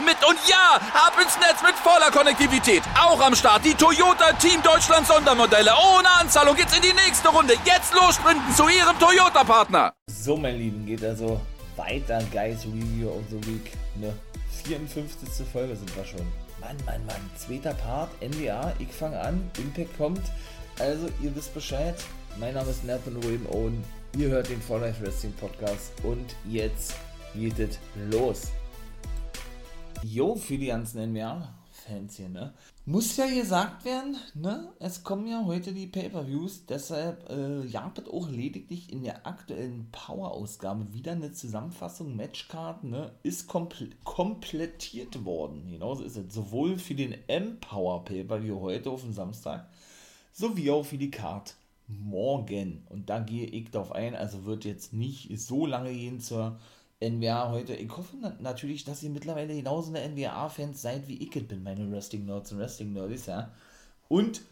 mit. Und ja, ab ins Netz mit voller Konnektivität. Auch am Start die Toyota Team Deutschland Sondermodelle. Ohne Anzahlung geht's in die nächste Runde. Jetzt los sprinten zu ihrem Toyota-Partner. So, mein Lieben, geht also weiter. Guys Review of the Week. Ne 54. Folge sind wir schon. Mann, Mann, Mann. Zweiter Part, NWA. Ich fange an. Impact kommt. Also, ihr wisst Bescheid. Mein Name ist Nathan William Owen. Ihr hört den For Life Wrestling Podcast. Und jetzt geht es los. Jo, für die ganzen NWA-Fans hier, ne? Muss ja gesagt werden, ne? Es kommen ja heute die Pay-Per-Views, deshalb äh, jagt auch lediglich in der aktuellen Power-Ausgabe wieder eine Zusammenfassung, Matchcard, ne? Ist komple komplettiert worden. Genauso ist es. Sowohl für den M-Power Pay-Per-View heute auf dem Samstag, sowie auch für die Card morgen. Und da gehe ich darauf ein, also wird jetzt nicht so lange gehen zur NWA heute. Ich hoffe natürlich, dass ihr mittlerweile genauso eine NWA-Fans seid, wie ich bin, meine Wrestling-Nerds und Wrestling-Nerds, ja. Und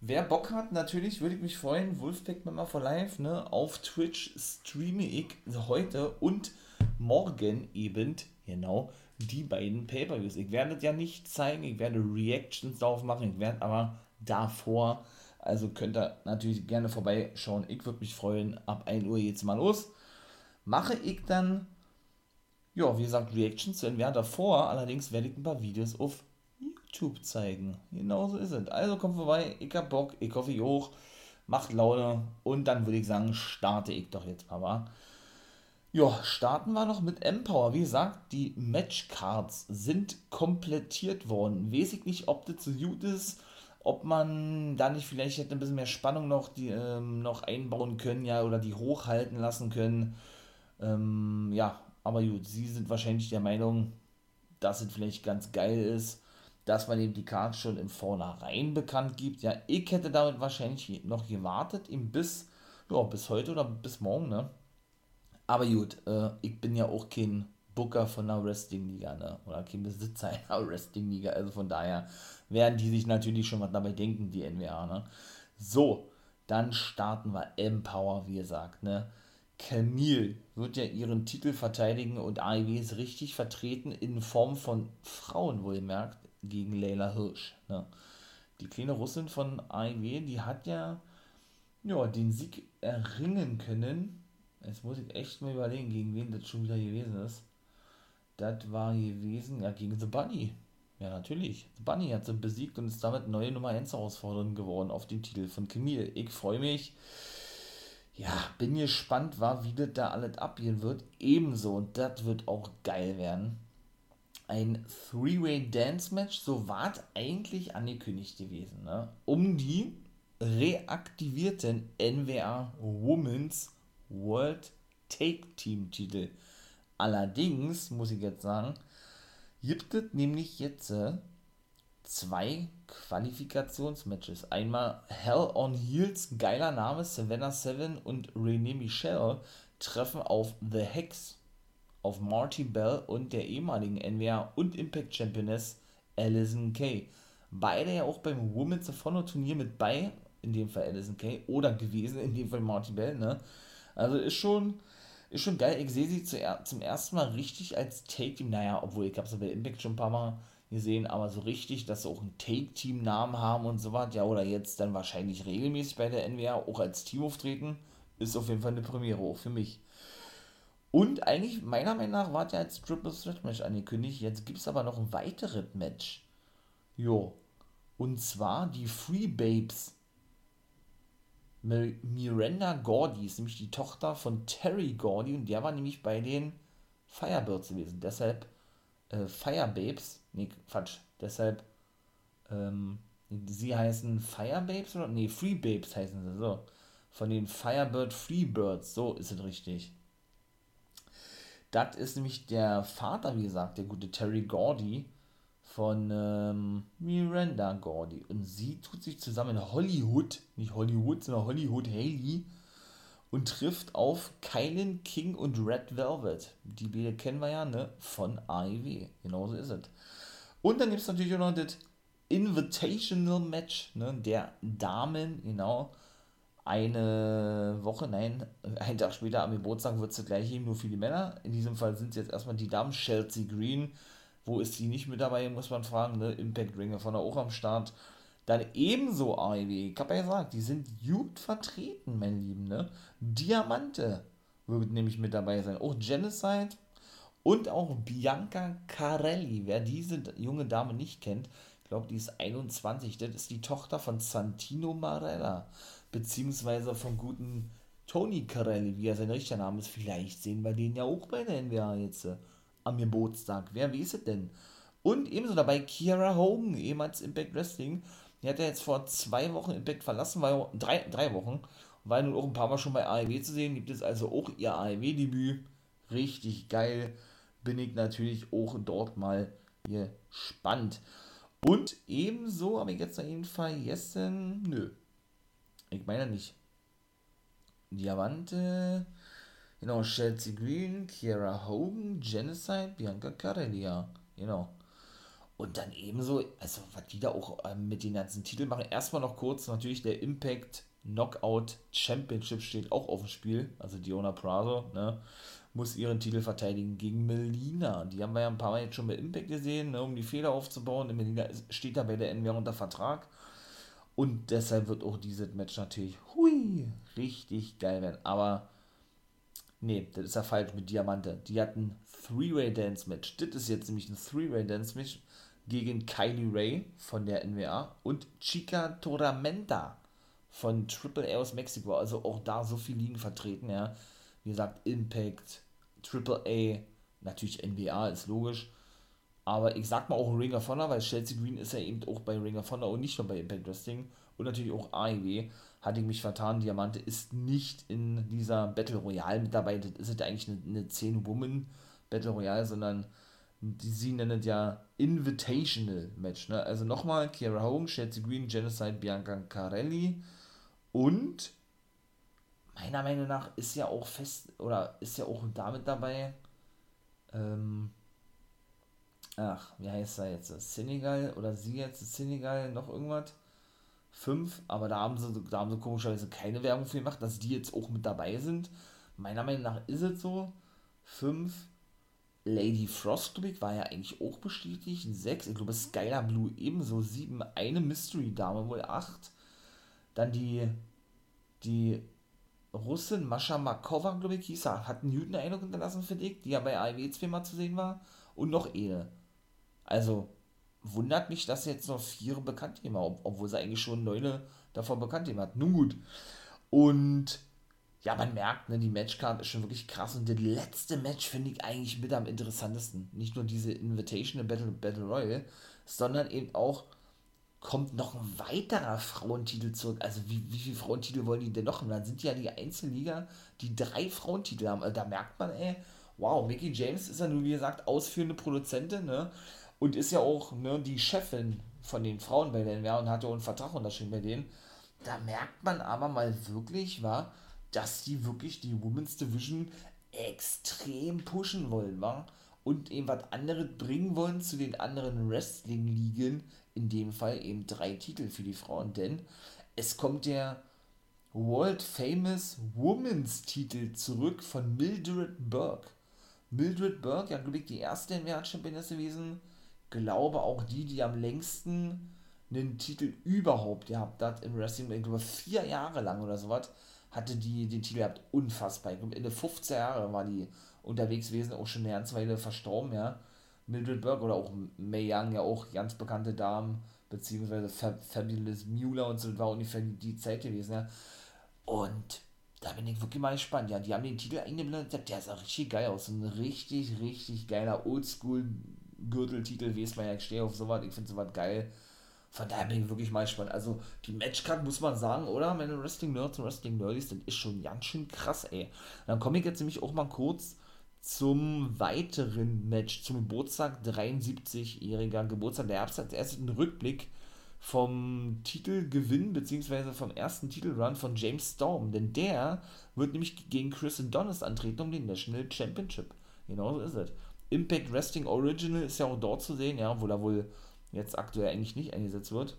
wer Bock hat, natürlich würde ich mich freuen, Wolfpack Member for Life, ne, auf Twitch streame ich heute und morgen eben, genau, die beiden Pay-Per-Views. Ich werde ja nicht zeigen, ich werde Reactions drauf machen, ich werde aber davor, also könnt ihr natürlich gerne vorbeischauen. Ich würde mich freuen, ab 1 Uhr jetzt mal los. Mache ich dann ja, wie gesagt, Reactions werden wir davor. Allerdings werde ich ein paar Videos auf YouTube zeigen. Genauso ist es. Also kommt vorbei, ich hab Bock, ich hoffe, ihr auch. Macht Laune. Und dann würde ich sagen, starte ich doch jetzt mal? Ja, starten wir noch mit Empower. Wie gesagt, die Matchcards sind komplettiert worden. Weiß ich nicht, ob das so gut ist, ob man da nicht vielleicht hätte ein bisschen mehr Spannung noch, die, ähm, noch einbauen können, ja, oder die hochhalten lassen können. Ähm, ja, aber gut, sie sind wahrscheinlich der Meinung, dass es vielleicht ganz geil ist, dass man eben die Karte schon im Vornherein bekannt gibt. Ja, ich hätte damit wahrscheinlich noch gewartet, ihm bis, ja, bis heute oder bis morgen, ne? Aber gut, äh, ich bin ja auch kein Booker von einer Wrestling-Liga, ne? Oder kein Besitzer einer Wrestling-Liga. Also von daher werden die sich natürlich schon was dabei denken, die NWA, ne? So, dann starten wir Empower, wie gesagt, ne? Camille wird ja ihren Titel verteidigen und AEW ist richtig vertreten in Form von Frauen, wohlgemerkt, gegen Leila Hirsch. Ne? Die kleine Russin von AEW, die hat ja, ja den Sieg erringen können. Jetzt muss ich echt mal überlegen, gegen wen das schon wieder gewesen ist. Das war gewesen, ja, gegen The Bunny. Ja, natürlich. The Bunny hat sie besiegt und ist damit neue Nummer 1 Herausforderin geworden auf den Titel von Camille. Ich freue mich ja, bin gespannt, war, wie das da alles abgehen wird. Ebenso, und das wird auch geil werden. Ein Three-Way Dance Match, so war es eigentlich angekündigt gewesen, ne? um die reaktivierten NWA Women's World Take Team Titel. Allerdings, muss ich jetzt sagen, gibt es nämlich jetzt äh, zwei Qualifikationsmatches. Einmal Hell on Heels, geiler Name, Savannah Seven und Renee Michelle treffen auf The Hex, auf Marty Bell und der ehemaligen NWA und Impact Championess Alison Kay. Beide ja auch beim Women's of Honor Turnier mit bei, in dem Fall Alison Kay, oder gewesen, in dem Fall Marty Bell, ne? Also ist schon, ist schon geil. Ich sehe sie zum ersten Mal richtig als Take-Team. Naja, obwohl ich habe sie bei Impact schon ein paar Mal gesehen, aber so richtig, dass sie auch einen Take-Team-Namen haben und so was, ja, oder jetzt dann wahrscheinlich regelmäßig bei der NWA auch als Team auftreten, ist auf jeden Fall eine Premiere, auch für mich. Und eigentlich, meiner Meinung nach, war ja als Triple Threat Match angekündigt. Jetzt gibt es aber noch ein weiteres Match. Jo. Und zwar die Free Babes. Miranda Gordy ist nämlich die Tochter von Terry Gordy und der war nämlich bei den Firebirds gewesen. Deshalb äh, Firebabes Nee, Quatsch. Deshalb, ähm, sie heißen Firebabes oder? Nee, Freebabes heißen sie, so. Von den Firebird Freebirds, so ist es richtig. Das ist nämlich der Vater, wie gesagt, der gute Terry Gordy von ähm, Miranda Gordy. Und sie tut sich zusammen in Hollywood, nicht Hollywood, sondern Hollywood Haley und trifft auf Kylan King und Red Velvet. Die beide kennen wir ja, ne? Von AEW. Genauso ist es. Und dann gibt es natürlich auch noch das Invitational Match, ne? Der Damen, genau. Eine Woche, nein, einen Tag später am Geburtstag wird es gleich geben, nur für die Männer. In diesem Fall sind es jetzt erstmal die Damen. Chelsea Green, wo ist die nicht mit dabei, muss man fragen, ne? Impact Ringer von der auch am Start. Dann ebenso AEW. Ich habe ja gesagt, die sind gut vertreten, mein Lieben. Ne? Diamante wird nämlich mit dabei sein. Auch Genocide und auch Bianca Carelli. Wer diese junge Dame nicht kennt, ich glaube, die ist 21. Das ist die Tochter von Santino Marella. Beziehungsweise vom guten Tony Carelli, wie er sein richtiger Name ist. Vielleicht sehen wir den ja auch bei der NWA jetzt äh, am Geburtstag. Wer weiß es denn? Und ebenso dabei Kiara Hogan, ehemals Impact Wrestling. Die hat ja jetzt vor zwei Wochen Impact verlassen, war drei, drei Wochen, war nun auch ein paar Mal schon bei AEW zu sehen, gibt es also auch ihr AEW-Debüt. Richtig geil. Bin ich natürlich auch dort mal gespannt. Und ebenso habe ich jetzt noch eben vergessen. Nö. Ich meine nicht. Diamante. Genau, Chelsea Green, Kiera Hogan, Genocide, Bianca Carelli. Genau. Und dann ebenso, also was die da auch ähm, mit den ganzen Titeln machen. Erstmal noch kurz, natürlich der Impact Knockout Championship steht auch auf dem Spiel. Also Diona Prazo, ne, muss ihren Titel verteidigen gegen Melina. Die haben wir ja ein paar Mal jetzt schon bei Impact gesehen, ne, um die Fehler aufzubauen. Und Melina steht da bei der NWR unter Vertrag. Und deshalb wird auch dieses Match natürlich, hui, richtig geil werden. Aber, nee, das ist ja falsch mit Diamante. Die hatten Three-Way Dance Match. Das ist jetzt nämlich ein Three-Way Dance Match gegen Kylie Ray von der NWA und Chica Toramenta von Triple A aus Mexiko. Also auch da so viele Ligen vertreten, ja. Wie gesagt, Impact, Triple A, natürlich NWA ist logisch. Aber ich sag mal auch Ring of Honor, weil Chelsea Green ist ja eben auch bei Ring of Honor und nicht nur bei Impact Wrestling. Und natürlich auch AEW. Hatte ich mich vertan, Diamante ist nicht in dieser Battle Royale mit dabei. Das ist ja eigentlich eine, eine 10-Woman Battle Royale, sondern sie nennen ja Invitational Match. Ne? Also nochmal, Kiara Hogan, Chelsea Green, Genocide, Bianca Carelli und meiner Meinung nach ist ja auch fest, oder ist ja auch damit dabei, ähm, ach, wie heißt er jetzt? Senegal oder sie jetzt? Senegal, noch irgendwas? Fünf, aber da haben sie, da haben sie komischerweise keine Werbung für gemacht, dass die jetzt auch mit dabei sind. Meiner Meinung nach ist es so. Fünf, Lady Frost, glaube ich, war ja eigentlich auch bestätigt. Sechs. Ich glaube, Skylar Blue ebenso. Sieben. Eine Mystery-Dame, wohl acht. Dann die, die Russin Mascha Markova, glaube ich, hieß er. Hat einen guten Eindruck hinterlassen für dich, die ja bei AEW zweimal zu sehen war. Und noch eine. Also, wundert mich, dass jetzt noch vier bekannt haben, obwohl sie eigentlich schon neune davon bekannt haben hat. Nun gut. Und ja, man merkt, ne, die Matchcard ist schon wirklich krass und das letzte Match finde ich eigentlich mit am interessantesten. Nicht nur diese Invitational Battle, Battle Royale, sondern eben auch kommt noch ein weiterer Frauentitel zurück. Also wie, wie viele Frauentitel wollen die denn noch? Und dann sind die ja die Einzelliga, die drei Frauentitel haben. Also da merkt man, ey, wow, Mickey James ist ja nun, wie gesagt, ausführende Produzentin, ne? Und ist ja auch ne, die Chefin von den Frauen bei denen, ja, und hat ja auch einen Vertrag unterschrieben bei denen. Da merkt man aber mal wirklich, war, dass die wirklich die Women's Division extrem pushen wollen, wa? Und eben was anderes bringen wollen zu den anderen Wrestling-Ligen, in dem Fall eben drei Titel für die Frauen, denn es kommt der World Famous Women's Titel zurück von Mildred Burke. Mildred Burke, ja, glaube ich, die erste NWA-Championess gewesen, glaube auch die, die am längsten einen Titel überhaupt gehabt hat im Wrestling, ich glaube vier Jahre lang oder sowas hatte die den Titel gehabt, unfassbar. Ich glaube, Ende 15 Jahre war die unterwegs gewesen, auch schon eine ganze Weile verstorben, ja. Mildred Burke oder auch May Young, ja auch ganz bekannte Damen, beziehungsweise Fab Fabulous Mueller und so, war ungefähr die, Zeit gewesen, ja. Und da bin ich wirklich mal gespannt. Ja, die haben den Titel eingeblendet, der sah richtig geil aus. ein richtig, richtig geiler Oldschool-Gürteltitel, wie es man ja, ich stehe auf sowas, ich finde sowas geil. Von daher bin ich wirklich mal gespannt. Also, die Matchcard muss man sagen, oder? Meine Wrestling-Nerds und Wrestling-Nerdies, das ist schon ganz schön krass, ey. Dann komme ich jetzt nämlich auch mal kurz zum weiteren Match, zum Geburtstag, 73-jähriger Geburtstag. Der Herbst als erstes einen Rückblick vom Titelgewinn beziehungsweise vom ersten Titelrun von James Storm, denn der wird nämlich gegen Chris Adonis antreten um den National Championship. Genau so ist es. Impact Wrestling Original ist ja auch dort zu sehen, ja, wo er wohl jetzt aktuell eigentlich nicht eingesetzt wird.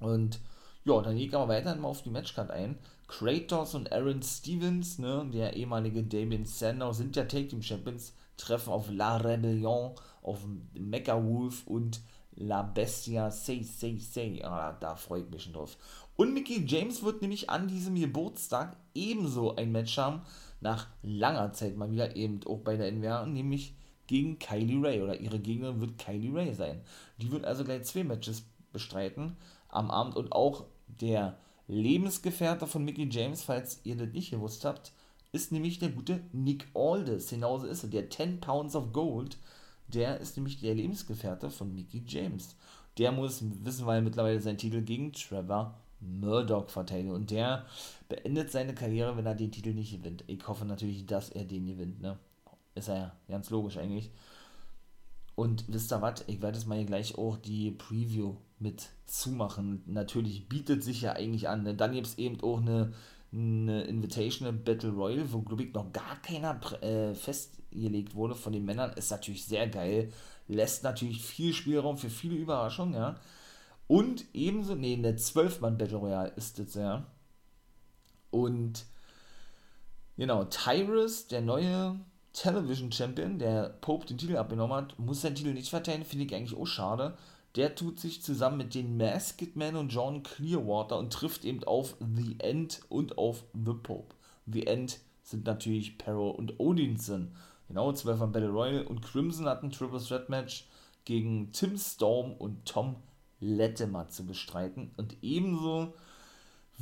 Und ja, dann geht wir weiterhin mal auf die Matchcard ein. Kratos und Aaron Stevens, ne, der ehemalige Damien Sandow, sind ja Take Team Champions, treffen auf La Rebellion, auf Mecha Wolf und La Bestia Say Say Say. Ah, da freue ich mich schon drauf. Und Mickey James wird nämlich an diesem Geburtstag ebenso ein Match haben, nach langer Zeit mal wieder eben auch bei der NWA, nämlich gegen Kylie Ray oder ihre Gegnerin wird Kylie Ray sein. Die wird also gleich zwei Matches bestreiten am Abend und auch der Lebensgefährte von Mickey James, falls ihr das nicht gewusst habt, ist nämlich der gute Nick Aldis. Genauso ist er. Der 10 Pounds of Gold, der ist nämlich der Lebensgefährte von Mickey James. Der muss, wissen wir mittlerweile, seinen Titel gegen Trevor Murdoch verteidigen. Und der beendet seine Karriere, wenn er den Titel nicht gewinnt. Ich hoffe natürlich, dass er den gewinnt. Ne? Ist ja ganz logisch eigentlich. Und wisst ihr was? Ich werde jetzt mal hier gleich auch die Preview mit zumachen. Natürlich bietet sich ja eigentlich an. Denn dann gibt es eben auch eine, eine Invitational Battle Royale, wo, glaube ich, noch gar keiner äh, festgelegt wurde von den Männern. Ist natürlich sehr geil. Lässt natürlich viel Spielraum für viele Überraschungen, ja. Und ebenso, nee, eine 12-Mann Battle Royale ist das, ja. Und genau, Tyrus, der neue Television Champion, der Pope den Titel abgenommen hat, muss seinen Titel nicht verteidigen, finde ich eigentlich auch schade. Der tut sich zusammen mit den Masked Man und John Clearwater und trifft eben auf The End und auf The Pope. The End sind natürlich Perro und Odinson. Genau, 12 von Battle Royale und Crimson hat ein Triple Threat Match gegen Tim Storm und Tom Latimer zu bestreiten. Und ebenso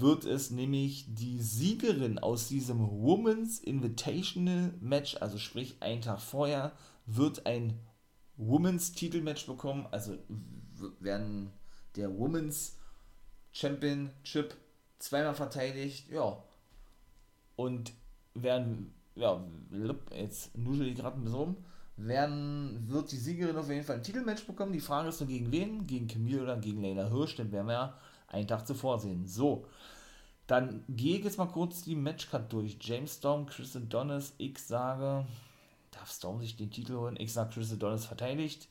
wird es nämlich die Siegerin aus diesem Women's Invitational Match, also sprich einen Tag vorher, wird ein Women's Titelmatch bekommen, also werden der Women's Championship zweimal verteidigt, ja. Und werden, ja, jetzt nudel ich gerade ein bisschen rum, werden, wird die Siegerin auf jeden Fall ein Titelmatch bekommen. Die Frage ist nur gegen wen? Gegen Camille oder gegen Leila Hirsch, den werden wir ja einen Tag zuvor sehen. So, dann gehe ich jetzt mal kurz die Matchcard durch. James Storm, Chris Adonis, ich sage, darf Storm sich den Titel holen? Ich sage, Chris Adonis verteidigt.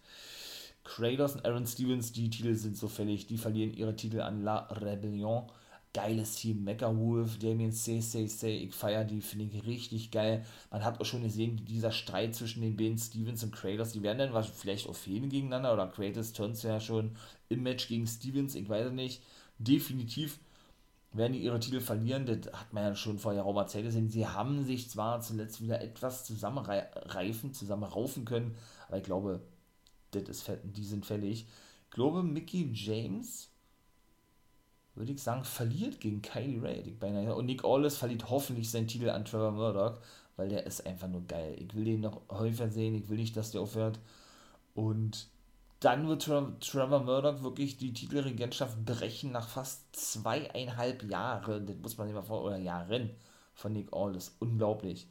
Kratos und Aaron Stevens, die Titel sind so fällig, die verlieren ihre Titel an La Rebellion. Geiles Team, Mecha Wolf, Damien Say Say Say, ich feiere die, finde ich richtig geil. Man hat auch schon gesehen, dieser Streit zwischen den beiden Stevens und Kratos, die werden dann vielleicht auch fehlen gegeneinander oder Kratos turnt ja schon im Match gegen Stevens, ich weiß nicht. Definitiv werden die ihre Titel verlieren, das hat man ja schon vor geraumer Zeit gesehen. Sie haben sich zwar zuletzt wieder etwas zusammenreifen, zusammenraufen können, aber ich glaube, das ist, die sind fällig. Ich glaube, Mickey James, würde ich sagen, verliert gegen Kylie Ray. Und Nick Aldis verliert hoffentlich seinen Titel an Trevor Murdoch, weil der ist einfach nur geil. Ich will den noch häufiger sehen, ich will nicht, dass der aufhört. Und dann wird Trevor Murdoch wirklich die Titelregentschaft brechen nach fast zweieinhalb Jahren. Das muss man sich mal vor, oder Jahren von Nick Aldis. Unglaublich.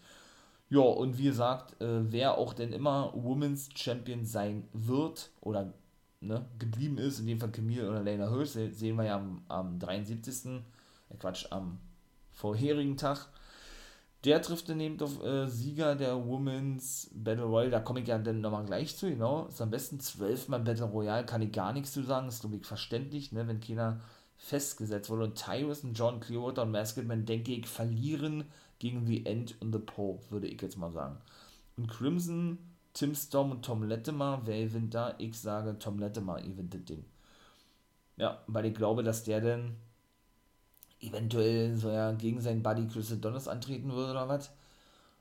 Ja, und wie gesagt, äh, wer auch denn immer Women's Champion sein wird oder ne, geblieben ist, in dem Fall Camille oder Lena Hirsch, sehen wir ja am, am 73. Äh, Quatsch, am vorherigen Tag. Der trifft dann eben auf äh, Sieger der Women's Battle Royale. Da komme ich ja dann nochmal gleich zu, genau. Ist am besten zwölfmal Battle Royale, kann ich gar nichts zu sagen. Ist, glaube ich, verständlich, ne, wenn keiner festgesetzt wurde. Und Tyrus und John Clearwater und Masketman, denke ich, verlieren gegen The End und The Pope, würde ich jetzt mal sagen. Und Crimson, Tim Storm und Tom Latimer, wer gewinnt da? Ich sage, Tom Latimer gewinnt das Ding. Ja, weil ich glaube, dass der dann eventuell so ja gegen seinen Buddy Chris Adonis antreten würde oder was.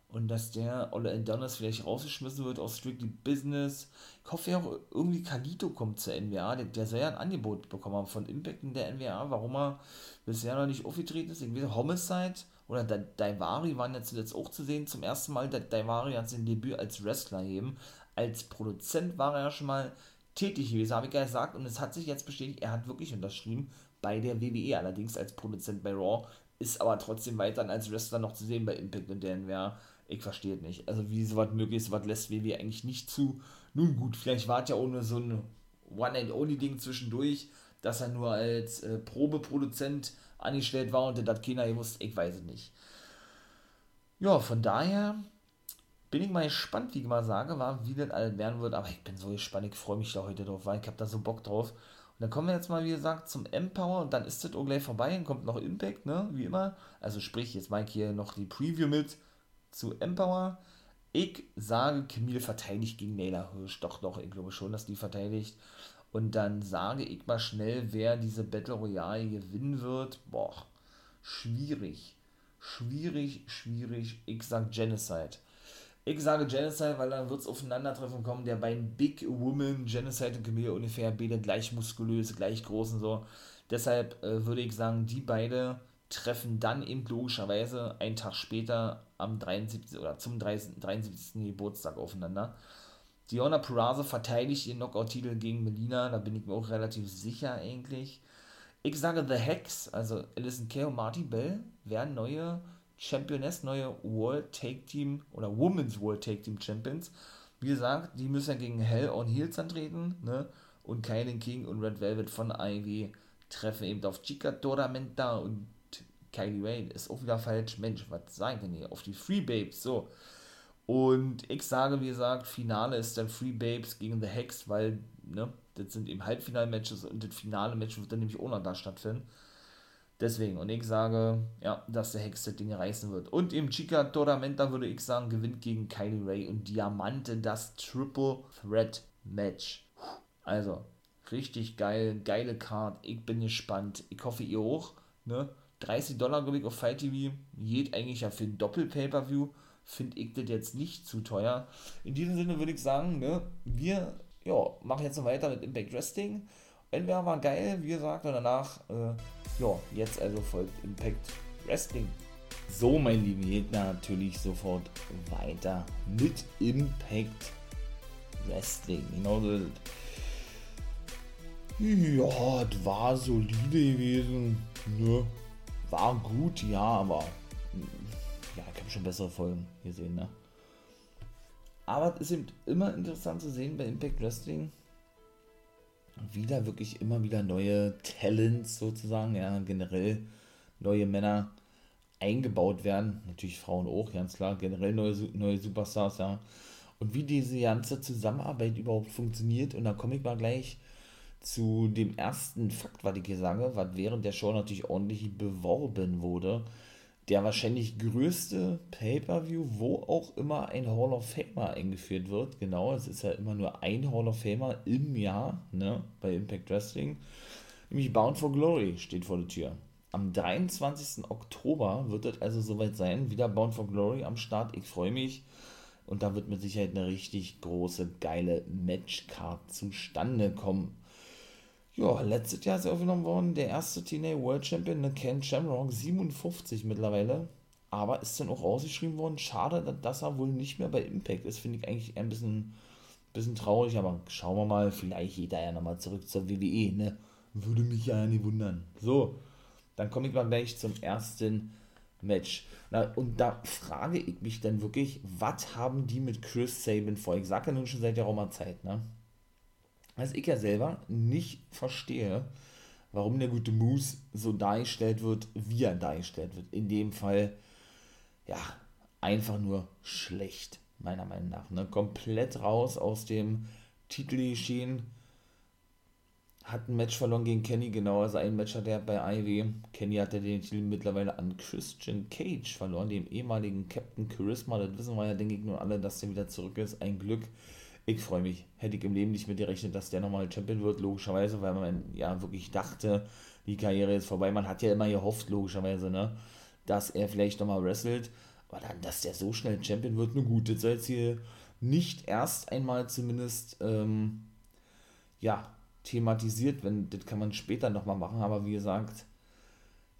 Und dass der Olle Adonis vielleicht rausgeschmissen wird aus Strictly Business. Ich hoffe ja auch irgendwie Kalito kommt zur NWA. Der, der soll ja ein Angebot bekommen haben von Impact in der NWA. Warum er bisher noch nicht aufgetreten ist. Irgendwie Homicide oder Daivari waren ja zuletzt auch zu sehen. Zum ersten Mal, Daivari hat sein Debüt als Wrestler eben. Als Produzent war er ja schon mal tätig gewesen, habe ich ja gesagt. Und es hat sich jetzt bestätigt, er hat wirklich unterschrieben bei der WWE, allerdings als Produzent bei Raw, ist aber trotzdem weiterhin als Wrestler noch zu sehen bei Impact und der NWA. Ich verstehe es nicht. Also wie sowas möglich ist, was lässt WWE eigentlich nicht zu. Nun gut, vielleicht war es ja ohne so ein One-and-Only-Ding zwischendurch, dass er nur als äh, Probeproduzent angestellt war und das keiner gewusst, ich weiß es nicht. Ja, von daher bin ich mal gespannt, wie ich mal sage, war, wie das alles werden wird, aber ich bin so gespannt, ich freue mich da heute drauf, weil ich habe da so Bock drauf. Und dann kommen wir jetzt mal, wie gesagt, zum Empower und dann ist das auch gleich vorbei, dann kommt noch Impact, ne, wie immer. Also sprich, jetzt mache ich hier noch die Preview mit zu Empower. Ich sage, Camille verteidigt gegen Naylor Hirsch. Doch, doch, ich glaube schon, dass die verteidigt. Und dann sage ich mal schnell, wer diese Battle Royale gewinnen wird. Boah, schwierig. Schwierig, schwierig. Ich sage Genocide. Ich sage Genocide, weil dann wird es aufeinandertreffen kommen der beiden Big Women, Genocide und Camille, ungefähr beide gleich muskulös, gleich groß und so. Deshalb äh, würde ich sagen, die beide treffen dann eben logischerweise einen Tag später am 73. oder zum 30, 73. Geburtstag aufeinander. Diona Purrazzo verteidigt ihren Knockout-Titel gegen Melina, da bin ich mir auch relativ sicher eigentlich. Ich sage The Hex, also Alison Kay und Marty Bell, werden neue Championess, neue World Take Team oder Women's World Take Team Champions. Wie gesagt, die müssen ja gegen Hell on Heels antreten, ne? Und Kylie King und Red Velvet von Ivy treffen eben auf Chica Toramenta und Kylie Ray. Ist auch wieder falsch. Mensch, was sagen denn hier? Auf die Free Babes, so. Und ich sage, wie gesagt, Finale ist dann Free Babes gegen The Hex, weil, ne, das sind eben Halbfinal-Matches und das finale Match wird dann nämlich auch noch da stattfinden. Deswegen, und ich sage, ja, dass der Hex das Ding reißen wird. Und im Chica Toramenta würde ich sagen, gewinnt gegen Kylie Ray und Diamante das Triple Threat Match. Also, richtig geil, geile Card. Ich bin gespannt. Ich hoffe, ihr auch. Ne? 30 Dollar, glaube ich, auf Fight TV. Geht eigentlich ja für ein Doppel-Pay-Per-View. Finde ich das jetzt nicht zu teuer. In diesem Sinne würde ich sagen, ne, wir ja, machen jetzt noch weiter mit Impact Wrestling. Entweder war geil, wie gesagt, und danach, äh, ja, jetzt also folgt Impact Wrestling. So, mein Lieben, geht natürlich sofort weiter mit Impact Wrestling. Genau so. Ja, das war solide gewesen. Ne? War gut, ja, aber ja, ich habe schon bessere Folgen gesehen, ne? Aber es ist eben immer interessant zu sehen bei Impact Wrestling, wieder wirklich immer wieder neue Talents sozusagen, ja, generell neue Männer eingebaut werden. Natürlich Frauen auch, ganz klar, generell neue, neue Superstars, ja. Und wie diese ganze Zusammenarbeit überhaupt funktioniert. Und da komme ich mal gleich zu dem ersten Fakt, was ich hier sage, was während der Show natürlich ordentlich beworben wurde der wahrscheinlich größte Pay-Per-View, wo auch immer ein Hall of Famer eingeführt wird. Genau, es ist ja immer nur ein Hall of Famer im Jahr, ne, bei Impact Wrestling. Nämlich Bound for Glory steht vor der Tür. Am 23. Oktober wird es also soweit sein. Wieder Bound for Glory am Start. Ich freue mich. Und da wird mit Sicherheit eine richtig große, geile Matchcard zustande kommen. Ja, letztes Jahr ist er aufgenommen worden, der erste Teenage World Champion, ne, Ken Shamrock, 57 mittlerweile. Aber ist dann auch rausgeschrieben worden. Schade, dass er wohl nicht mehr bei Impact ist. Finde ich eigentlich ein bisschen, bisschen traurig. Aber schauen wir mal, vielleicht geht er ja nochmal zurück zur WWE. Ne? Würde mich ja nicht wundern. So, dann komme ich mal gleich zum ersten Match. Na, und da frage ich mich dann wirklich, was haben die mit Chris Sabin vor? Ich sage ja nun schon seit der Roma-Zeit, ne? Was ich ja selber nicht verstehe, warum der gute Moose so dargestellt wird, wie er dargestellt wird. In dem Fall, ja, einfach nur schlecht, meiner Meinung nach. Ne? Komplett raus aus dem Titelgeschehen. Hat ein Match verloren gegen Kenny, genau, also ein Match hat er bei Ivy. Kenny hatte den Titel mittlerweile an Christian Cage verloren, dem ehemaligen Captain Charisma. Das wissen wir ja, denke ich, nur alle, dass der wieder zurück ist. Ein Glück ich freue mich. Hätte ich im Leben nicht mit gerechnet, dass der nochmal Champion wird, logischerweise, weil man ja wirklich dachte, die Karriere ist vorbei. Man hat ja immer gehofft, logischerweise, ne, dass er vielleicht nochmal wrestelt. Aber dann, dass der so schnell Champion wird, nur gut. Das soll jetzt hier nicht erst einmal zumindest, ähm, ja, thematisiert, wenn, das kann man später nochmal machen, aber wie gesagt,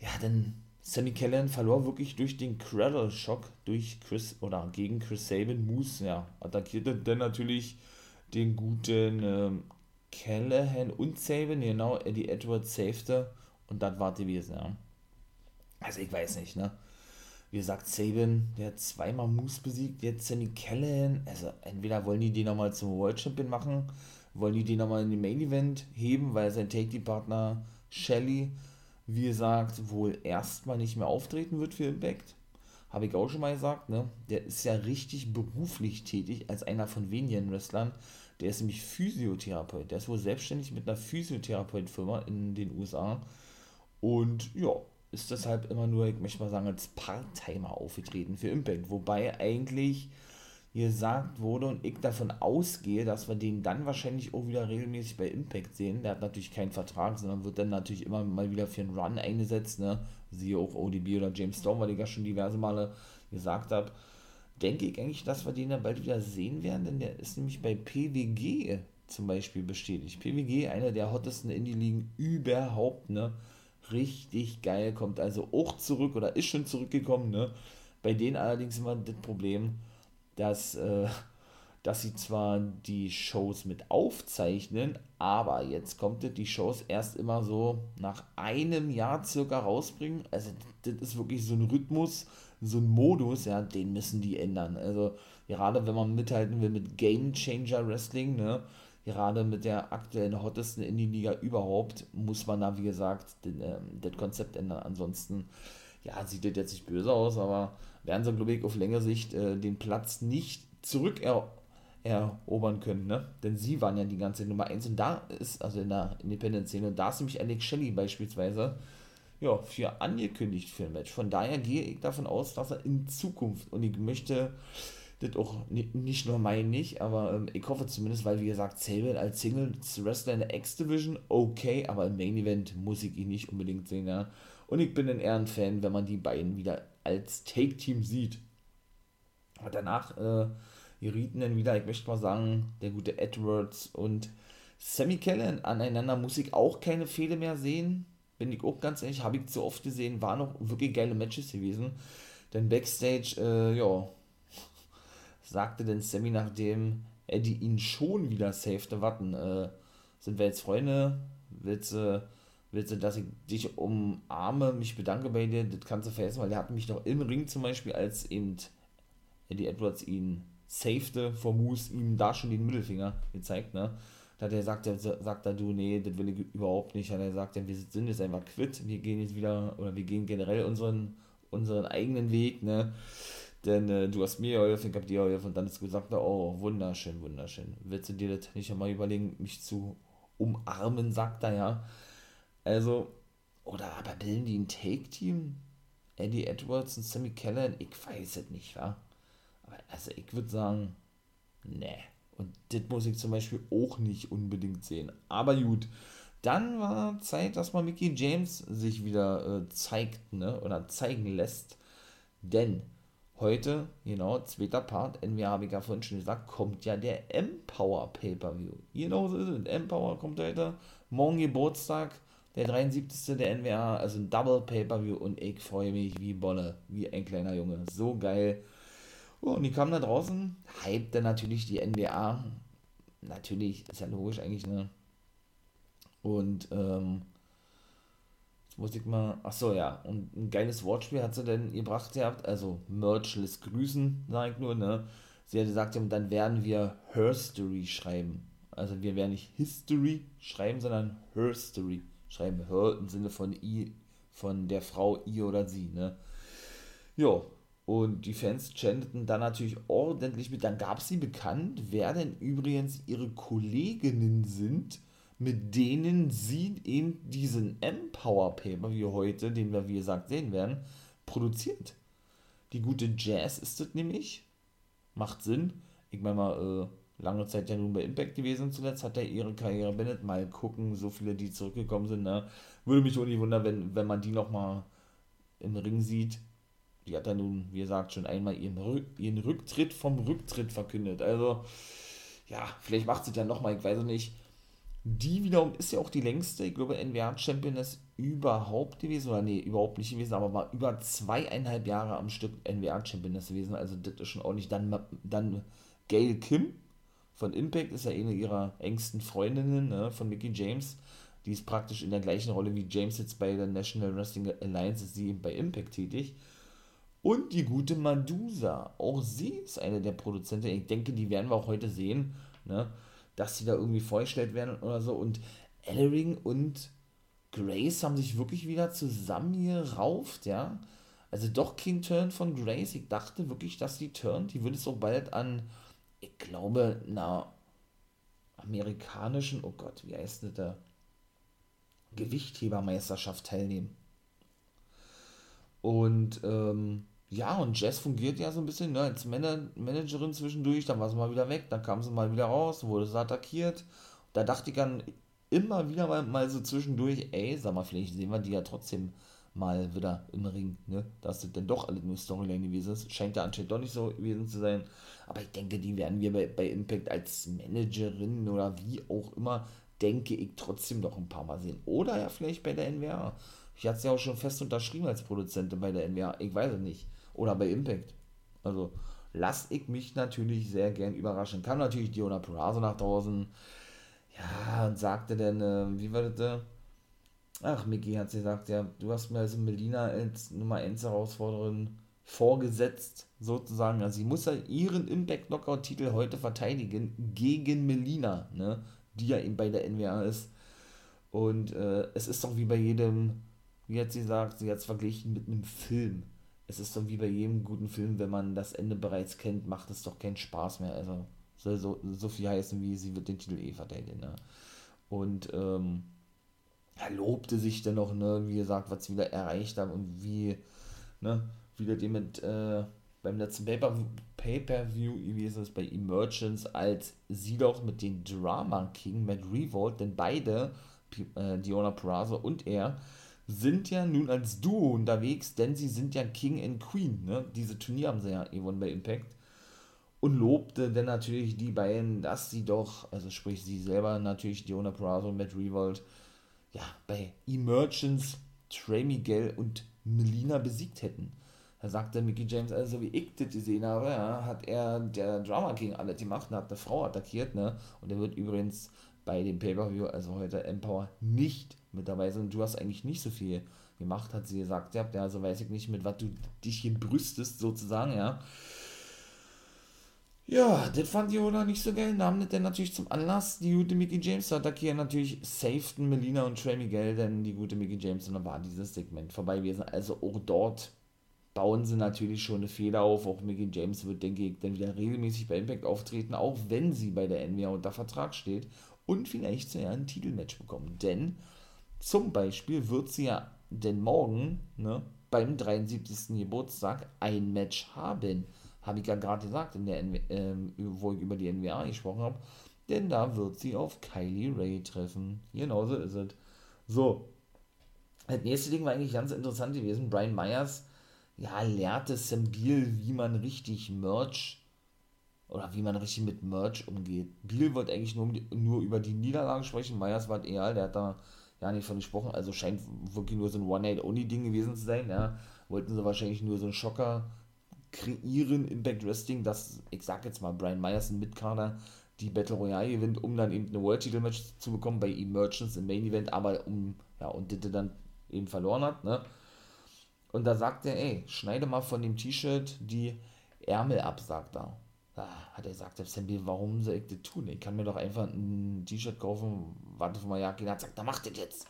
ja, dann Sammy Callan verlor wirklich durch den Cradle-Shock durch Chris oder gegen Chris Sabin. Moose ja, attackierte dann natürlich den guten ähm, Callahan und Sabin, genau, Eddie Edwards safete und das war gewesen, ja. Also ich weiß nicht, ne? wie gesagt, Saban, der hat zweimal Moose besiegt, jetzt Sammy Callahan. Also entweder wollen die den nochmal zum World Champion machen, wollen die den nochmal in den Main Event heben, weil sein Take-Team-Partner Shelly, wie gesagt, wohl erstmal nicht mehr auftreten wird für Impact. Habe ich auch schon mal gesagt, ne? Der ist ja richtig beruflich tätig als einer von wenigen Wrestlern. Der ist nämlich Physiotherapeut. Der ist wohl selbstständig mit einer Physiotherapeutfirma in den USA. Und ja, ist deshalb immer nur, ich möchte mal sagen, als Part-Timer aufgetreten für Impact. Wobei eigentlich gesagt wurde und ich davon ausgehe, dass wir den dann wahrscheinlich auch wieder regelmäßig bei Impact sehen. Der hat natürlich keinen Vertrag, sondern wird dann natürlich immer mal wieder für einen Run eingesetzt. Ne? Siehe auch ODB oder James Storm, weil ich ja schon diverse Male gesagt habe. Denke ich eigentlich, dass wir den dann bald wieder sehen werden, denn der ist nämlich bei PWG zum Beispiel bestätigt. PWG, einer der hottesten Indie-Ligen überhaupt, ne? richtig geil, kommt also auch zurück oder ist schon zurückgekommen. Ne? Bei denen allerdings immer das Problem, dass, äh, dass sie zwar die Shows mit aufzeichnen, aber jetzt kommt das, die Shows erst immer so nach einem Jahr circa rausbringen. Also das ist wirklich so ein Rhythmus, so ein Modus, ja, den müssen die ändern. Also gerade wenn man mithalten will mit Game Changer Wrestling, ne, gerade mit der aktuellen hottesten Indie-Liga überhaupt, muss man da, wie gesagt, den, ähm, das Konzept ändern. Ansonsten, ja, sieht das jetzt nicht böse aus, aber werden sie, glaube ich, auf längere Sicht äh, den Platz nicht zurückerobern können, ne? Denn sie waren ja die ganze Nummer 1 und da ist, also in der Independent-Szene, da ist nämlich Alex Shelley beispielsweise, ja, für angekündigt für ein Match. Von daher gehe ich davon aus, dass er in Zukunft, und ich möchte das auch nicht nur mein nicht, aber ähm, ich hoffe zumindest, weil wie gesagt, Sable als Singles-Wrestler in der X-Division, okay, aber im Main Event muss ich ihn nicht unbedingt sehen, ja. Und ich bin ein Ehrenfan, wenn man die beiden wieder als Take-Team sieht. Aber danach äh, gerieten dann wieder, ich möchte mal sagen, der gute Edwards und Sammy Kellen aneinander muss ich auch keine Fehler mehr sehen. Bin ich auch ganz ehrlich, habe ich zu oft gesehen, waren noch wirklich geile Matches gewesen. Denn Backstage, äh, ja, sagte denn Sammy, nachdem Eddie ihn schon wieder safete, warten, äh, sind wir jetzt Freunde? Willst du, willst du, dass ich dich umarme, mich bedanke bei dir? Das kannst du vergessen, weil er hat mich doch im Ring zum Beispiel, als eben Eddie Edwards ihn safete vor Moose, ihm da schon den Mittelfinger gezeigt, ne? Da hat er gesagt, er sagt er, du, nee, das will ich überhaupt nicht. Hat er sagt, ja, wir sind jetzt einfach quitt, wir gehen jetzt wieder, oder wir gehen generell unseren, unseren eigenen Weg, ne? Denn äh, du hast mir geholfen, ich hab dir geholfen und dann ist gesagt, oh, wunderschön, wunderschön. Willst du dir das nicht einmal überlegen, mich zu umarmen, sagt er ja. Also, oder aber bilden die ein Take-Team? Eddie Edwards und Sammy Keller? Ich weiß es nicht, wa? Aber also ich würde sagen, ne. Und das muss ich zum Beispiel auch nicht unbedingt sehen. Aber gut, dann war Zeit, dass mal Mickey James sich wieder äh, zeigt, ne? Oder zeigen lässt. Denn heute, genau, zweiter Part, NWA habe ich ja vorhin schon gesagt, kommt ja der Empower Pay-Per-View. Genau so ist es. Empower kommt heute, morgen Geburtstag, der 73. der NWA, also ein Double Pay-Per-View und ich freue mich wie Bolle, wie ein kleiner Junge. So geil. Oh, und die kamen da draußen, dann natürlich die NWA. Natürlich, ist ja logisch eigentlich, ne? Und, ähm, muss ich mal, ach so, ja, und ein geiles Wortspiel hat sie denn gebracht gehabt, also Merchless Grüßen, sag ich nur, ne? Sie hat gesagt, dann werden wir Herstory schreiben. Also wir werden nicht History schreiben, sondern Herstory schreiben. Her im Sinne von I, von der Frau, I oder sie, ne? Ja, und die Fans chanteten dann natürlich ordentlich mit. Dann gab sie bekannt, wer denn übrigens ihre Kolleginnen sind mit denen sie eben diesen Empower Paper wie heute, den wir wie gesagt sehen werden, produziert. Die gute Jazz ist das nämlich. Macht Sinn. Ich meine mal, äh, lange Zeit ja nun bei Impact gewesen zuletzt, hat er ihre Karriere beendet. Mal gucken, so viele, die zurückgekommen sind. Ne? Würde mich auch nicht wundern, wenn, wenn man die nochmal im Ring sieht. Die hat ja nun, wie gesagt, schon einmal ihren, ihren Rücktritt vom Rücktritt verkündet. Also, ja, vielleicht macht sie dann nochmal, ich weiß es nicht die wiederum ist ja auch die längste, ich glaube, NWA-Championess überhaupt gewesen, oder nee, überhaupt nicht gewesen, aber war über zweieinhalb Jahre am Stück NWA-Championess gewesen, also das ist schon ordentlich. Dann, dann Gail Kim von Impact ist ja eine ihrer engsten Freundinnen ne, von Mickey James. Die ist praktisch in der gleichen Rolle wie James jetzt bei der National Wrestling Alliance, ist sie bei Impact tätig. Und die gute Medusa, auch sie ist eine der Produzenten. Ich denke, die werden wir auch heute sehen, ne? dass sie da irgendwie vorgestellt werden oder so. Und Ellering und Grace haben sich wirklich wieder zusammengerauft, ja. Also doch kein Turn von Grace. Ich dachte wirklich, dass die turnt. Die würde es auch bald an, ich glaube, einer amerikanischen, oh Gott, wie heißt das da? Gewichthebermeisterschaft teilnehmen. Und ähm, ja, und Jess fungiert ja so ein bisschen ne, als Man Managerin zwischendurch, dann war sie mal wieder weg, dann kam sie mal wieder raus, wurde sie attackiert. Da dachte ich dann immer wieder mal, mal so zwischendurch, ey, sag mal, vielleicht sehen wir die ja trotzdem mal wieder im Ring, ne? Dass das denn doch alle nur Storyline gewesen ist. Scheint ja anscheinend doch nicht so gewesen zu sein. Aber ich denke, die werden wir bei, bei Impact als Managerin oder wie auch immer, denke ich, trotzdem noch ein paar Mal sehen. Oder ja, vielleicht bei der NWA. Ich hatte es ja auch schon fest unterschrieben als Produzentin bei der NWA. Ich weiß es nicht. Oder bei Impact. Also lasse ich mich natürlich sehr gern überraschen. Kam natürlich Diona Purazo nach draußen. Ja, und sagte dann, äh, wie war das? Äh? Ach, Mickey hat sie gesagt, ja, du hast mir also Melina als Nummer 1 Herausforderin vorgesetzt, sozusagen. Also sie muss ja ihren Impact Knockout Titel heute verteidigen gegen Melina, ne, die ja eben bei der NWA ist. Und äh, es ist doch wie bei jedem, wie hat sie gesagt, sie hat es verglichen mit einem Film. Es ist doch wie bei jedem guten Film, wenn man das Ende bereits kennt, macht es doch keinen Spaß mehr. Also soll so, so viel heißen, wie sie wird den Titel eh verteidigen. Ne? Und ähm, er lobte sich dann noch, ne, wie gesagt, was sie wieder erreicht haben und wie, ne, wieder dem mit, äh, beim letzten Pay-Per-View gewesen ist bei Emergence, als sie doch mit dem Drama King, Matt Revolt, denn beide, äh, Diona Peraza und er, sind ja nun als Duo unterwegs, denn sie sind ja King and Queen, ne? Diese Turnier haben sie ja gewonnen bei Impact. Und lobte dann natürlich die beiden, dass sie doch, also sprich sie selber natürlich, Diona Peraza und Matt Revolt, ja, bei Emergence Trey Miguel und Melina besiegt hätten. Da sagte Mickey James, also wie ich das gesehen habe, ja, hat er der Drama King alles gemacht und hat eine Frau attackiert, ne? Und er wird übrigens bei dem Pay-Per-View, also heute Empower, nicht mit dabei sein. Du hast eigentlich nicht so viel gemacht, hat sie gesagt. Ja, also weiß ich nicht, mit was du dich hier brüstest, sozusagen, ja. Ja, das fand Yoda nicht so geil. Nahm das dann natürlich zum Anlass, die gute Mickey James zu attackieren. Natürlich safeten Melina und Trey Miguel, denn die gute Mickey James und dann war dieses Segment vorbei gewesen. Also auch dort bauen sie natürlich schon eine Fehler auf. Auch Mickey James wird, denke ich, dann wieder regelmäßig bei Impact auftreten, auch wenn sie bei der NWA unter Vertrag steht und vielleicht zu ein Titelmatch bekommen. Denn zum Beispiel wird sie ja denn morgen ne, beim 73. Geburtstag ein Match haben habe ich ja gerade gesagt, in der äh, wo ich über die NWA gesprochen habe. Denn da wird sie auf Kylie Ray treffen. Genauso ist es. So. Das nächste Ding war eigentlich ganz interessant gewesen. Brian Myers, ja, lehrte Sam Beal, wie man richtig Merch oder wie man richtig mit Merch umgeht. Beal wollte eigentlich nur, nur über die Niederlagen sprechen. Myers war egal, der hat da ja nicht von gesprochen. Also scheint wirklich nur so ein One-Night-Only-Ding gewesen zu sein. Ja. Wollten sie wahrscheinlich nur so einen Schocker kreieren Impact Wrestling, dass, ich sag jetzt mal, Brian Myers ein Mitkader die Battle Royale gewinnt, um dann eben eine World Title Match zu bekommen bei Emergence im Main Event, aber um, ja, und Ditte dann eben verloren hat, ne? Und da sagt er, ey, schneide mal von dem T-Shirt die Ärmel ab, sagt er. Da hat er gesagt, Sambi, warum soll ich das tun? Ich kann mir doch einfach ein T-Shirt kaufen, warte von Mayaki, hat sagt, da macht das jetzt.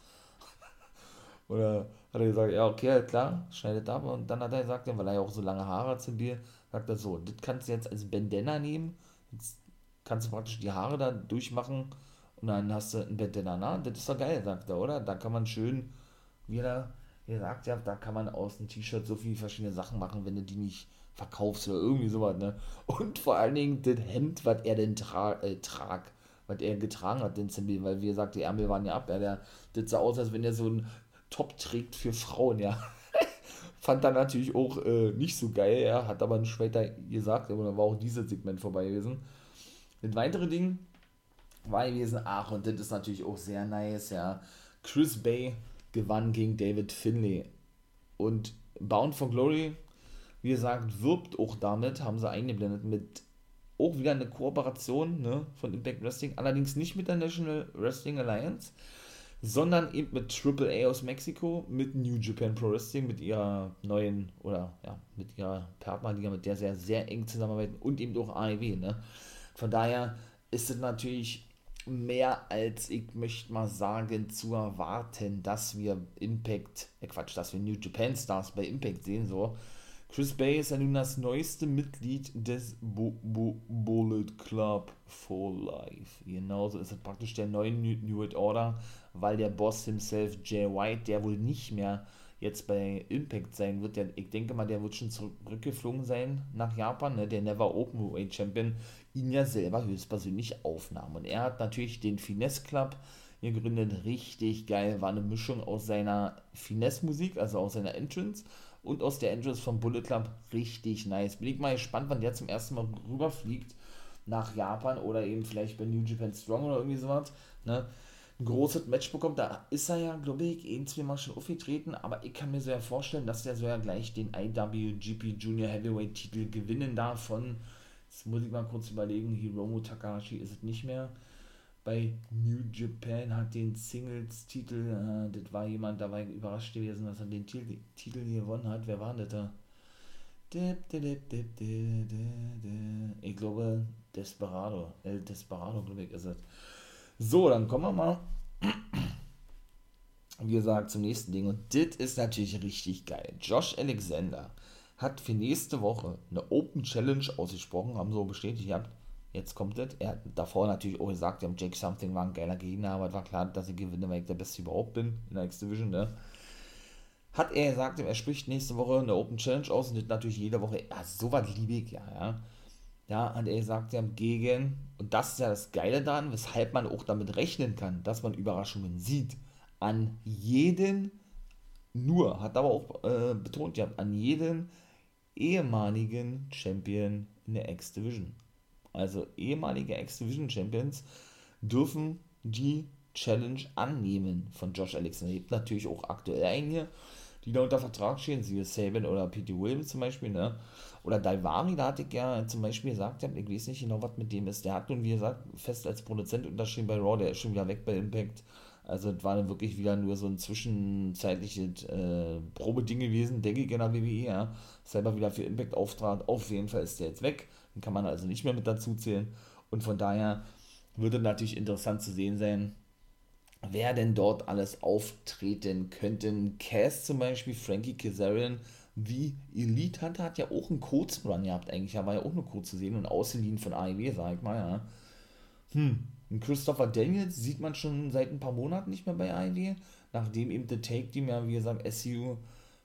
Oder hat er gesagt, ja, okay, klar, schneidet ab. Und dann hat er gesagt, weil er ja auch so lange Haare hat zum Bier, sagt er so, das kannst du jetzt als Bandana nehmen, jetzt kannst du praktisch die Haare da durchmachen und dann hast du ein Bandana, na, das ist doch geil, sagt er, oder? Da kann man schön, wie er gesagt hat, da kann man aus dem T-Shirt so viele verschiedene Sachen machen, wenn du die nicht verkaufst oder irgendwie sowas, ne? Und vor allen Dingen das Hemd, was er denn tra äh, trag, was er getragen hat, den Zimmer, weil wie gesagt, die Ärmel waren ja ab, ja, der, das sah aus, als wenn er so ein top trägt für Frauen, ja. Fand dann natürlich auch äh, nicht so geil, ja, hat aber später gesagt, aber dann war auch dieses Segment vorbei gewesen. Das weitere Ding war gewesen, ach, und das ist natürlich auch sehr nice, ja. Chris Bay gewann gegen David Finlay. Und Bound for Glory, wie gesagt, wirbt auch damit, haben sie eingeblendet, mit auch wieder eine Kooperation ne, von Impact Wrestling, allerdings nicht mit der National Wrestling Alliance, sondern eben mit Triple A aus Mexiko, mit New Japan Pro Wrestling, mit ihrer neuen oder ja, mit ihrer Partnerliga, mit der sie sehr eng zusammenarbeiten und eben auch AEW. Ne? Von daher ist es natürlich mehr als, ich möchte mal sagen, zu erwarten, dass wir Impact, äh Quatsch, dass wir New Japan Stars bei Impact sehen, so. Chris Bay ist ja nun das neueste Mitglied des Bo Bo Bullet Club for Life. Genauso ist es praktisch der neue New World Order, weil der Boss himself, Jay White, der wohl nicht mehr jetzt bei Impact sein wird. Der, ich denke mal, der wird schon zurückgeflogen sein nach Japan, ne? der Never Open Weight Champion ihn ja selber höchstpersönlich aufnahm. Und er hat natürlich den Finesse Club gegründet, richtig geil, war eine Mischung aus seiner Finesse-Musik, also aus seiner Entrance und aus der Entrance vom Bullet Club, richtig nice. Bin ich mal gespannt, wann der zum ersten Mal rüberfliegt nach Japan oder eben vielleicht bei New Japan Strong oder irgendwie sowas, ne? Ein großes Match bekommt, da ist er ja, glaube ich, ein, zwei Mal schon aufgetreten, aber ich kann mir so ja vorstellen, dass der so ja gleich den IWGP Junior Heavyweight Titel gewinnen darf von Jetzt muss ich mal kurz überlegen, Hiromu Takahashi ist es nicht mehr. Bei New Japan hat den Singles-Titel, äh, das war jemand, da war ich überrascht gewesen, dass er den Titel, Titel gewonnen hat. Wer war denn das da? Ich glaube, Desperado. El Desperado, glaube ich, ist es. So, dann kommen wir mal, wie gesagt, zum nächsten Ding. Und das ist natürlich richtig geil. Josh Alexander hat für nächste Woche eine Open Challenge ausgesprochen, haben so bestätigt gehabt. Jetzt kommt es. Er hat davor natürlich auch gesagt, ja, Jake Something war ein geiler Gegner, aber es war klar, dass ich gewinne, weil ich der Beste überhaupt bin in der X-Division, ne? Hat er gesagt, er spricht nächste Woche eine Open Challenge aus und das natürlich jede Woche, ja, so was liebe ich, ja, ja. Ja, hat er gesagt, ja, gegen, und das ist ja das Geile daran, weshalb man auch damit rechnen kann, dass man Überraschungen sieht. An jeden, nur, hat aber auch äh, betont, ja, an jeden ehemaligen Champion in der X-Division. Also ehemalige X-Division Champions dürfen die Challenge annehmen von Josh Alexander. Es gibt natürlich auch aktuell einige, die da unter Vertrag stehen, siehe Sabin oder P.T. Williams zum Beispiel, ne? Oder Daivari, da hatte ich ja zum Beispiel gesagt, ich weiß nicht genau, was mit dem ist. Der hat nun, wie gesagt, fest als Produzent unterschrieben bei Raw, der ist schon wieder weg bei Impact. Also es war dann wirklich wieder nur so ein zwischenzeitliches äh, Probeding gewesen, denke ich in der WWE, ja. Selber wieder für Impact auftrat. Auf jeden Fall ist der jetzt weg. Den kann man also nicht mehr mit dazu zählen. Und von daher würde natürlich interessant zu sehen sein, wer denn dort alles auftreten könnten. Cass zum Beispiel, Frankie Kazarian, wie Elite Hunter hat ja auch einen kurzen Run gehabt eigentlich. Er war ja auch nur kurz zu sehen und ausgeliehen von AEW, sag ich mal, ja. Hm, und Christopher Daniels sieht man schon seit ein paar Monaten nicht mehr bei AEW, nachdem eben The Take Team ja, wie gesagt, SU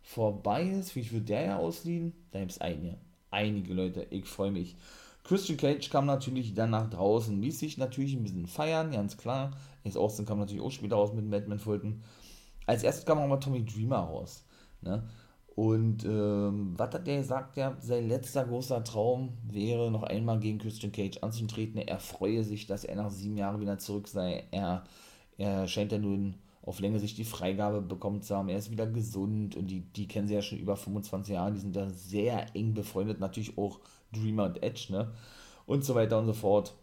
vorbei ist. Wie wird der ja ausliehen? Da gibt es einige. Einige Leute, ich freue mich. Christian Cage kam natürlich dann nach draußen, ließ sich natürlich ein bisschen feiern, ganz klar. Ace Austin kam natürlich auch später raus mit Batman Fulton. Als erstes kam mal Tommy Dreamer raus. Ne? Und ähm, was hat der gesagt? Ja, sein letzter großer Traum wäre, noch einmal gegen Christian Cage anzutreten. Er freue sich, dass er nach sieben Jahren wieder zurück sei. Er, er scheint ja nun auf Länge sich die Freigabe bekommen zu haben. Er ist wieder gesund und die, die kennen sie ja schon über 25 Jahre. Die sind da sehr eng befreundet. Natürlich auch Dreamer und Edge, ne? Und so weiter und so fort.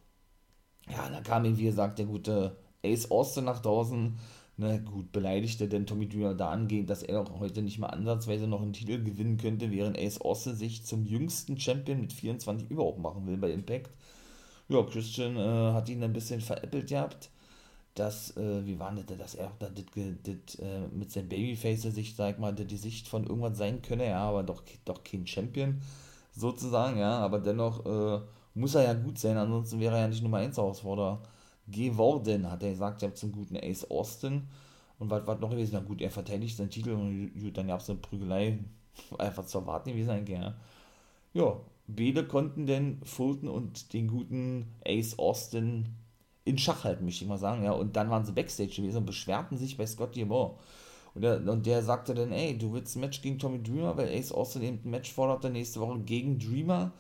Ja, da kam ihm, wie gesagt, der gute Ace Austin nach draußen na gut, beleidigte denn Tommy Dreamer da angehend, dass er auch heute nicht mal ansatzweise noch einen Titel gewinnen könnte, während Ace Austin sich zum jüngsten Champion mit 24 überhaupt machen will bei Impact. Ja, Christian äh, hat ihn ein bisschen veräppelt gehabt, dass, äh, wie war das, dass er da dit, dit, äh, mit seinem Babyface sich, sag mal, die Sicht von irgendwas sein könne, ja, aber doch, doch kein Champion sozusagen, ja, aber dennoch äh, muss er ja gut sein, ansonsten wäre er ja nicht Nummer 1 Herausforderer geworden, hat er gesagt, ja, zum guten Ace Austin. Und was war noch gewesen? Na gut, er verteidigt seinen Titel und dann gab es eine Prügelei. Einfach zu erwarten gewesen eigentlich, ja. Ja, beide konnten denn Fulton und den guten Ace Austin in Schach halten, möchte ich mal sagen, ja. Und dann waren sie Backstage gewesen und beschwerten sich bei Scott Moore. Und der, und der sagte dann, ey, du willst ein Match gegen Tommy Dreamer, weil Ace Austin eben ein Match forderte nächste Woche gegen Dreamer.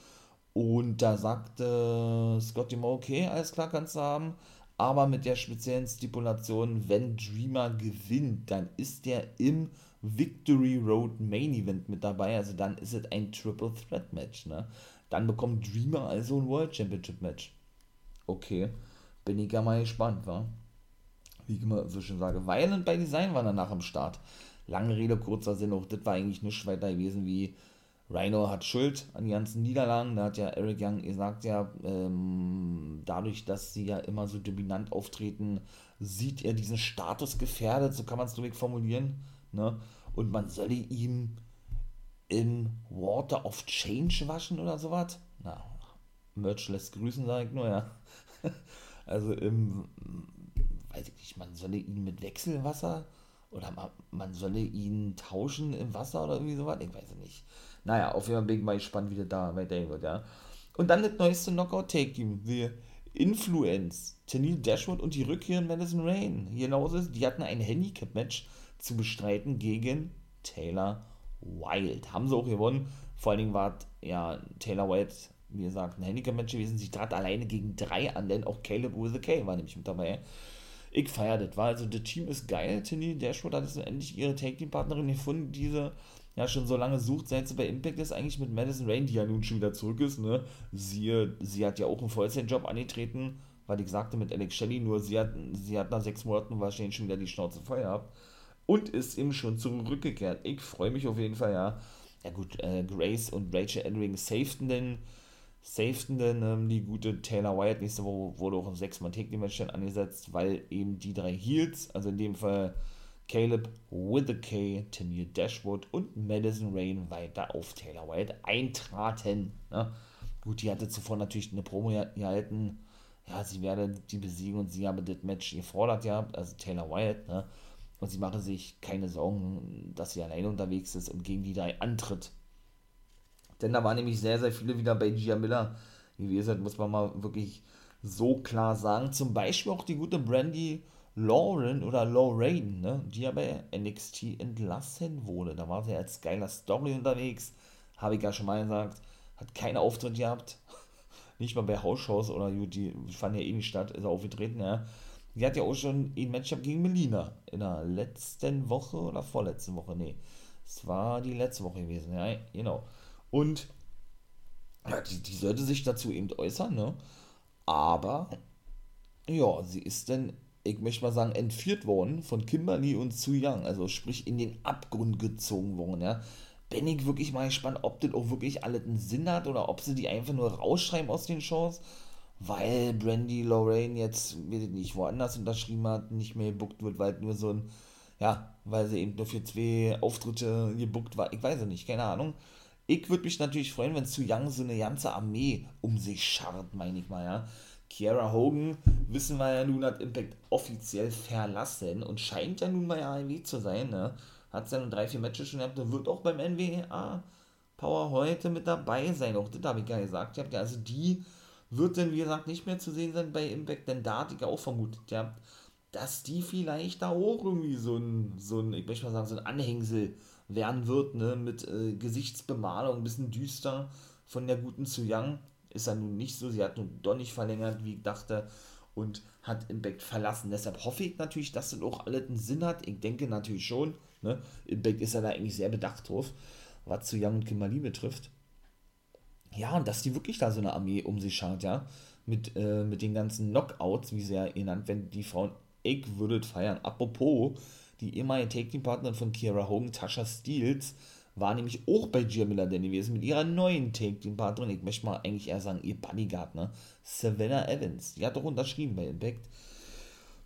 Und da sagte Scotty Moore, okay, alles klar, kannst du haben aber mit der speziellen Stipulation, wenn Dreamer gewinnt, dann ist er im Victory Road Main Event mit dabei, also dann ist es ein Triple Threat Match, ne? Dann bekommt Dreamer also ein World Championship Match. Okay, bin ich ja mal gespannt, wa? wie ich immer so schön sage. Violent by Design war danach am Start. Lange Rede, kurzer Sinn, auch das war eigentlich nichts weiter gewesen wie Rhino hat Schuld an die ganzen Niederlagen. Da hat ja Eric Young gesagt, ja, ähm, dadurch, dass sie ja immer so dominant auftreten, sieht er diesen Status gefährdet, so kann man es durch formulieren. Ne? Und man solle ihm im Water of Change waschen oder sowas. Na, Merch lässt grüßen, sage ich nur, ja. Also im, weiß ich nicht, man solle ihn mit Wechselwasser oder man, man solle ihn tauschen im Wasser oder irgendwie sowas, ich weiß nicht. Naja, auf jeden Fall bin ich mal gespannt, wie das da weitergehen wird, ja. Und dann das neueste Knockout-Take-Team, The Influence, Tennille Dashwood und die Rückkehr in Madison Rain. Genauso, die hatten ein Handicap-Match zu bestreiten gegen Taylor Wild. Haben sie auch gewonnen. Vor allen Dingen war ja Taylor Wild, wie gesagt, ein Handicap-Match gewesen. Sie trat alleine gegen drei an, denn auch Caleb with a K war nämlich mit dabei. Ich feiere das. War also, das Team ist geil. Tinny Dashwood hat jetzt endlich ihre Tag-Team-Partnerin gefunden, diese ja schon so lange sucht, seit sie bei Impact ist, eigentlich mit Madison Rain, die ja nun schon wieder zurück ist. Ne? Sie, sie hat ja auch einen Vollzeitjob angetreten, weil ich sagte mit Alex Shelley, nur sie hat, sie hat nach sechs Monaten wahrscheinlich schon wieder die Schnauze voll gehabt und ist eben schon zurückgekehrt. Ich freue mich auf jeden Fall, ja. Ja gut, äh, Grace und Rachel Endring safeten denn, safeten denn ähm, die gute Taylor Wyatt. Nächste Woche wurde auch ein 6-Mann take match angesetzt, weil eben die drei Heels, also in dem Fall Caleb with a K, Tennille Dashwood und Madison Rain weiter auf Taylor Wyatt eintraten. Ne? Gut, die hatte zuvor natürlich eine Promo gehalten. Ja, sie werde die besiegen und sie habe das Match gefordert gehabt, also Taylor Wyatt, ne? Und sie mache sich keine Sorgen, dass sie alleine unterwegs ist und gegen die drei antritt. Denn da waren nämlich sehr, sehr viele wieder bei Gia Miller gewesen, muss man mal wirklich so klar sagen. Zum Beispiel auch die gute Brandy Lauren oder Lorraine, ne, die ja bei NXT entlassen wurde. Da war sie als geiler Story unterwegs. Habe ich ja schon mal gesagt. Hat keinen Auftritt gehabt. Nicht mal bei Hausshows oder die fanden ja eh nicht statt, ist aufgetreten, ja. Die hat ja auch schon ein Matchup gegen Melina in der letzten Woche oder vorletzten Woche. Nee, es war die letzte Woche gewesen, ja, genau. Und ja, die, die sollte sich dazu eben äußern, ne? Aber, ja, sie ist dann, ich möchte mal sagen, entführt worden von Kimberly und Su Young, also sprich in den Abgrund gezogen worden, ja. Bin ich wirklich mal gespannt, ob das auch wirklich alles einen Sinn hat oder ob sie die einfach nur rausschreiben aus den Shows weil Brandy Lorraine jetzt, weiß ich nicht, woanders unterschrieben hat, nicht mehr gebuckt wird, weil nur so ein, ja, weil sie eben nur für zwei Auftritte gebuckt war. Ich weiß es nicht, keine Ahnung. Ich würde mich natürlich freuen, wenn Zu Young so eine ganze Armee um sich scharrt, meine ich mal, ja. Kiara Hogan, wissen wir ja nun, hat Impact offiziell verlassen und scheint ja nun ja AEW zu sein, ne? Hat ja nun drei, vier Matches schon gehabt und wird auch beim NWA Power heute mit dabei sein. Auch das habe ich ja gesagt. Ihr ja also die wird denn, wie gesagt, nicht mehr zu sehen sein bei Impact, denn da hatte ich auch vermutet, ja, dass die vielleicht da auch irgendwie so ein, so ein, ich möchte mal sagen, so ein Anhängsel werden wird, ne, mit äh, Gesichtsbemalung, ein bisschen düster von der guten Zu Young. Ist ja nun nicht so, sie hat nun doch nicht verlängert, wie ich dachte, und hat Impact verlassen. Deshalb hoffe ich natürlich, dass das auch alles einen Sinn hat. Ich denke natürlich schon, ne, Impact ist ja da eigentlich sehr bedacht drauf, was Zu Young und Kimberly betrifft ja, und dass die wirklich da so eine Armee um sich schaut, ja, mit, äh, mit den ganzen Knockouts, wie sie ja genannt werden, die Frauen, ich würde feiern. Apropos, die ehemalige Take-Team-Partnerin von Kiera Hogan, Tasha Steels, war nämlich auch bei Gia Miller denn gewesen mit ihrer neuen Take-Team-Partnerin, ich möchte mal eigentlich eher sagen, ihr Bodyguard, ne, Savannah Evans, die hat doch unterschrieben bei Impact.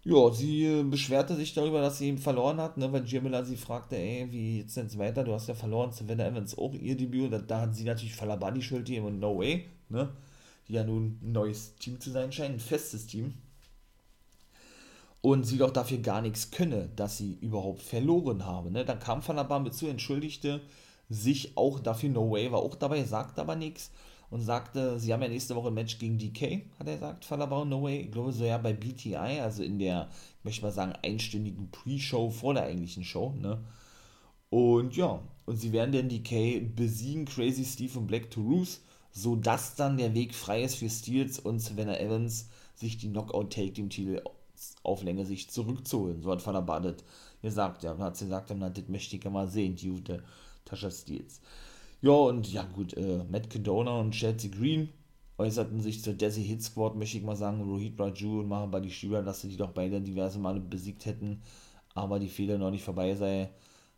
Ja, sie äh, beschwerte sich darüber, dass sie ihn verloren hat, ne, weil Jamila sie fragte, ey, wie jetzt denn weiter, du hast ja verloren, Savannah Evans auch ihr Debüt, da, da hat sie natürlich voller Body Schuld und No Way, ne, die ja nun ein neues Team zu sein scheint, ein festes Team. Und sie doch dafür gar nichts könne, dass sie überhaupt verloren habe, ne. Dann kam Falaba mit zu, entschuldigte sich auch dafür, No Way war auch dabei, sagt aber nichts und sagte, sie haben ja nächste Woche ein Match gegen DK, hat er gesagt, Falabao No Way. Ich glaube so ja bei BTI, also in der, ich möchte mal sagen, einstündigen Pre-Show vor der eigentlichen Show, ne? Und ja, und sie werden den DK besiegen, Crazy Steve und Black Toulouse, sodass dann der Weg frei ist für Steels und Savannah Evans, sich die Knockout-Take-Team-Titel auf Länge sich zurückzuholen. So hat Falabao das gesagt, ja, hat sie gesagt, das möchte ich ja mal sehen, die gute Tasha Steels. Ja, und ja gut, äh, Matt Cadona und Chelsea Green äußerten sich zur Desi Hit Squad, möchte ich mal sagen, Rohit Raju und Mahabali die Schüler, dass sie die doch beide diverse Male besiegt hätten, aber die Fehler noch nicht vorbei sei.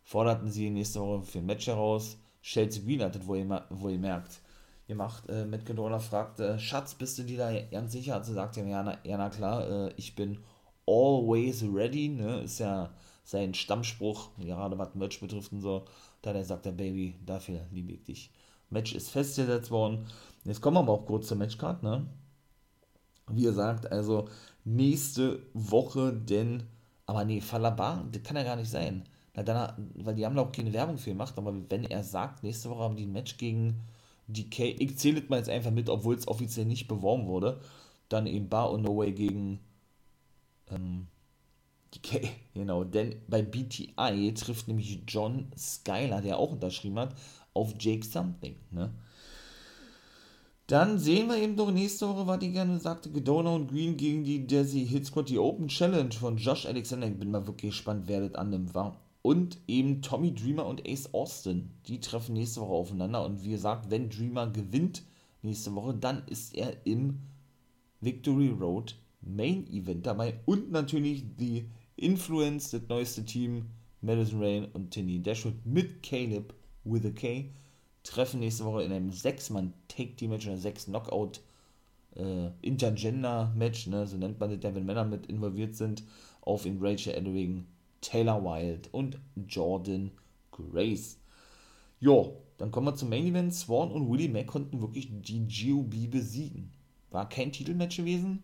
Forderten sie nächste Woche für ein Match heraus. Chelsea Green hat das wohl, wohl merkt. Gemacht, äh, Matt Cadona fragt, äh, Schatz, bist du dir da ganz sicher? Also sagt er, ja, na, ja, na klar, äh, ich bin always ready, ne, ist ja sein Stammspruch, gerade was Match betrifft und so. Da sagt der Baby, dafür liebe ich dich. Match ist festgesetzt worden. Jetzt kommen wir aber auch kurz zur Matchcard, ne? Wie gesagt, also nächste Woche, denn, aber nee, Falaba, das kann ja gar nicht sein. Na, dann, weil die haben da auch keine Werbung für gemacht, aber wenn er sagt, nächste Woche haben die ein Match gegen DK, ich zähle das mal jetzt einfach mit, obwohl es offiziell nicht beworben wurde, dann eben Bar und No Way gegen ähm, DK, genau, denn bei BTI trifft nämlich John Skyler, der auch unterschrieben hat, auf Jake Something, ne? Dann sehen wir eben doch nächste Woche, was ich gerne sagte, Gedona und Green gegen die Desi Hit Squad, die Open Challenge von Josh Alexander. Ich bin mal wirklich gespannt, wer das annimmt, war. Und eben Tommy Dreamer und Ace Austin, die treffen nächste Woche aufeinander. Und wie gesagt, wenn Dreamer gewinnt nächste Woche, dann ist er im Victory Road Main Event dabei. Und natürlich die Influence, das neueste Team, Madison Rain und Tinny Dashwood mit Caleb with a K treffen nächste Woche in einem 6-Mann-Take-Team-Match, oder 6-Knockout äh, Intergender-Match, ne, so nennt man das ja, wenn Männer mit involviert sind, auf in Rachel Edwing, Taylor Wilde und Jordan Grace. Jo, dann kommen wir zum Main Event. Swan und Willie Mack konnten wirklich die GOB besiegen. War kein Titelmatch gewesen.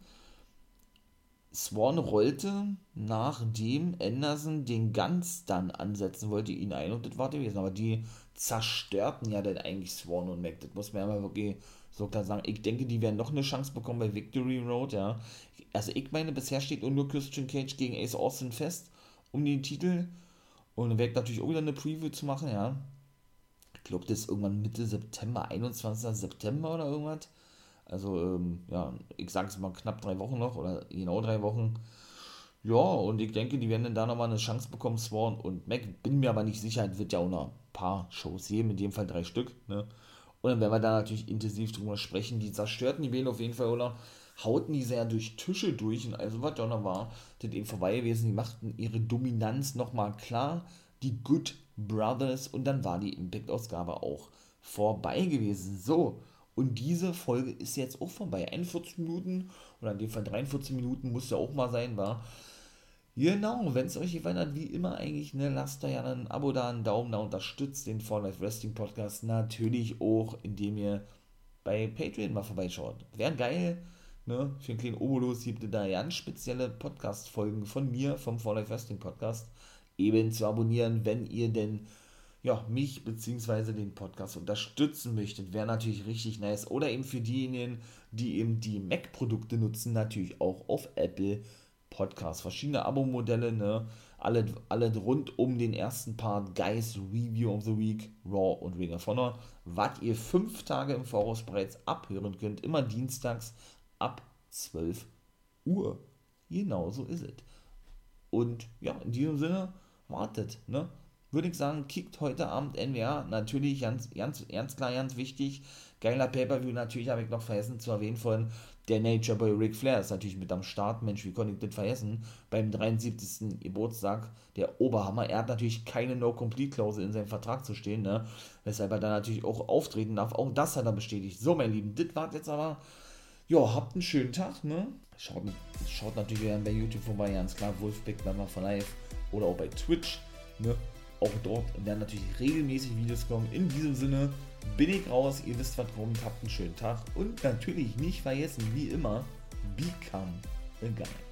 Swan rollte, nachdem Anderson den Guns dann ansetzen wollte, ihn ein und das war gewesen. Aber die zerstörten ja dann eigentlich Swan und Mac. Das muss man ja mal wirklich so klar sagen. Ich denke, die werden noch eine Chance bekommen bei Victory Road, ja. Also ich meine, bisher steht nur Christian Cage gegen Ace Austin fest um den Titel. Und dann werde natürlich auch wieder eine Preview zu machen, ja. Ich glaube, das ist irgendwann Mitte September, 21. September oder irgendwas. Also, ähm, ja, ich sage es mal knapp drei Wochen noch oder genau drei Wochen. Ja, und ich denke, die werden dann da nochmal eine Chance bekommen, Swan und Mac. Bin mir aber nicht sicher, es wird ja auch noch ein paar Shows geben, in dem Fall drei Stück. Ne? Und dann werden wir da natürlich intensiv drüber sprechen. Die zerstörten die Wähler auf jeden Fall, oder? Hauten die sehr durch Tische durch und also was ja noch war, das eben vorbei gewesen. Die machten ihre Dominanz nochmal klar. Die Good Brothers und dann war die Impact-Ausgabe auch vorbei gewesen. So, und diese Folge ist jetzt auch vorbei. 41 Minuten oder in dem Fall 43 Minuten muss ja auch mal sein, war. Genau, wenn es euch gefallen hat, wie immer eigentlich, ne, lasst da ja ein Abo da, einen Daumen da, unterstützt den For Life Wrestling Podcast natürlich auch, indem ihr bei Patreon mal vorbeischaut. Wäre geil, ne, für einen kleinen Obolus gibt es da ganz spezielle Podcast-Folgen von mir, vom For Life Wrestling Podcast, eben zu abonnieren, wenn ihr denn ja, mich bzw. den Podcast unterstützen möchtet, wäre natürlich richtig nice. Oder eben für diejenigen, die eben die Mac-Produkte nutzen, natürlich auch auf Apple Podcasts. Verschiedene Abo-Modelle, ne? Alle, alle rund um den ersten Part, Guys Review of the Week, Raw und Ring of Honor, was ihr fünf Tage im Voraus bereits abhören könnt, immer dienstags ab 12 Uhr. Genau so ist es. Und ja, in diesem Sinne, wartet, ne? Würde ich sagen, kickt heute Abend NWA. Natürlich ganz, ganz, ganz klar, ganz wichtig. Geiler Pay-Per-View, natürlich habe ich noch vergessen zu erwähnen von der Nature Boy Ric Flair ist natürlich mit am Start. Mensch, wie konnte ich das vergessen? Beim 73. Geburtstag der Oberhammer. Er hat natürlich keine No-Complete-Klausel in seinem Vertrag zu stehen, ne? Weshalb er da natürlich auch auftreten darf. Auch das hat er bestätigt. So, mein Lieben, das war jetzt aber. Ja, habt einen schönen Tag, ne? Schaut, schaut natürlich bei YouTube vorbei, ganz klar. Wolfbeck, Mama for Life. Oder auch bei Twitch, ne? Auch dort werden natürlich regelmäßig Videos kommen. In diesem Sinne bin ich raus. Ihr wisst, was kommt. Habt einen schönen Tag. Und natürlich nicht vergessen, wie immer, become a guy.